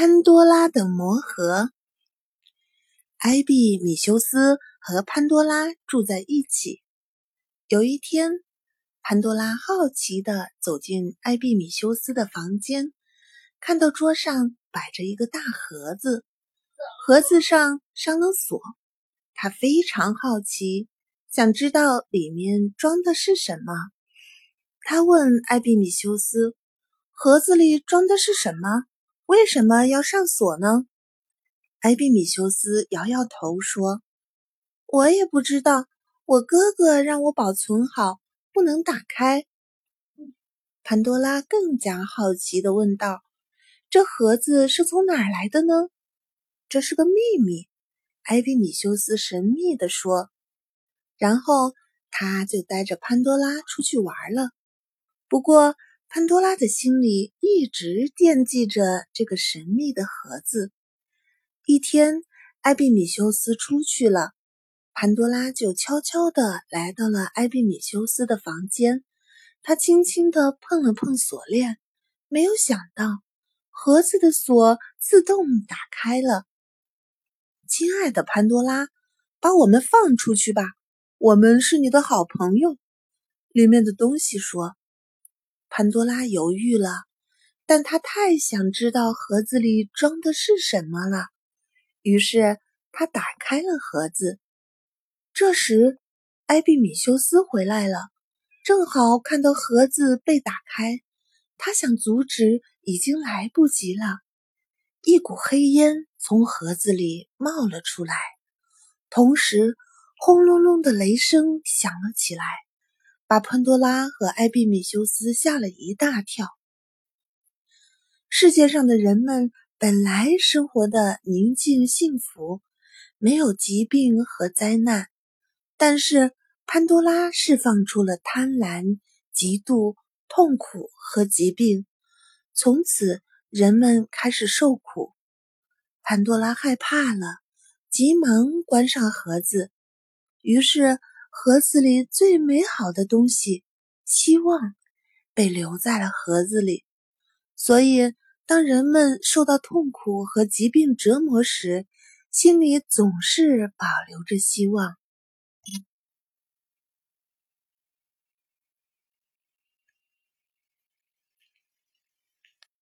潘多拉的魔盒。艾比米修斯和潘多拉住在一起。有一天，潘多拉好奇地走进艾比米修斯的房间，看到桌上摆着一个大盒子，盒子上上了锁。他非常好奇，想知道里面装的是什么。他问艾比米修斯：“盒子里装的是什么？”为什么要上锁呢？艾比米修斯摇摇头说：“我也不知道，我哥哥让我保存好，不能打开。”潘多拉更加好奇的问道：“这盒子是从哪儿来的呢？”这是个秘密，艾比米修斯神秘的说。然后他就带着潘多拉出去玩了。不过，潘多拉的心里一直惦记着这个神秘的盒子。一天，艾比米修斯出去了，潘多拉就悄悄地来到了艾比米修斯的房间。他轻轻地碰了碰锁链，没有想到盒子的锁自动打开了。亲爱的潘多拉，把我们放出去吧，我们是你的好朋友。里面的东西说。潘多拉犹豫了，但她太想知道盒子里装的是什么了。于是她打开了盒子。这时，艾比米修斯回来了，正好看到盒子被打开。他想阻止，已经来不及了。一股黑烟从盒子里冒了出来，同时轰隆隆的雷声响了起来。把潘多拉和艾比米修斯吓了一大跳。世界上的人们本来生活的宁静幸福，没有疾病和灾难，但是潘多拉释放出了贪婪、嫉妒、痛苦和疾病，从此人们开始受苦。潘多拉害怕了，急忙关上盒子，于是。盒子里最美好的东西——希望，被留在了盒子里。所以，当人们受到痛苦和疾病折磨时，心里总是保留着希望。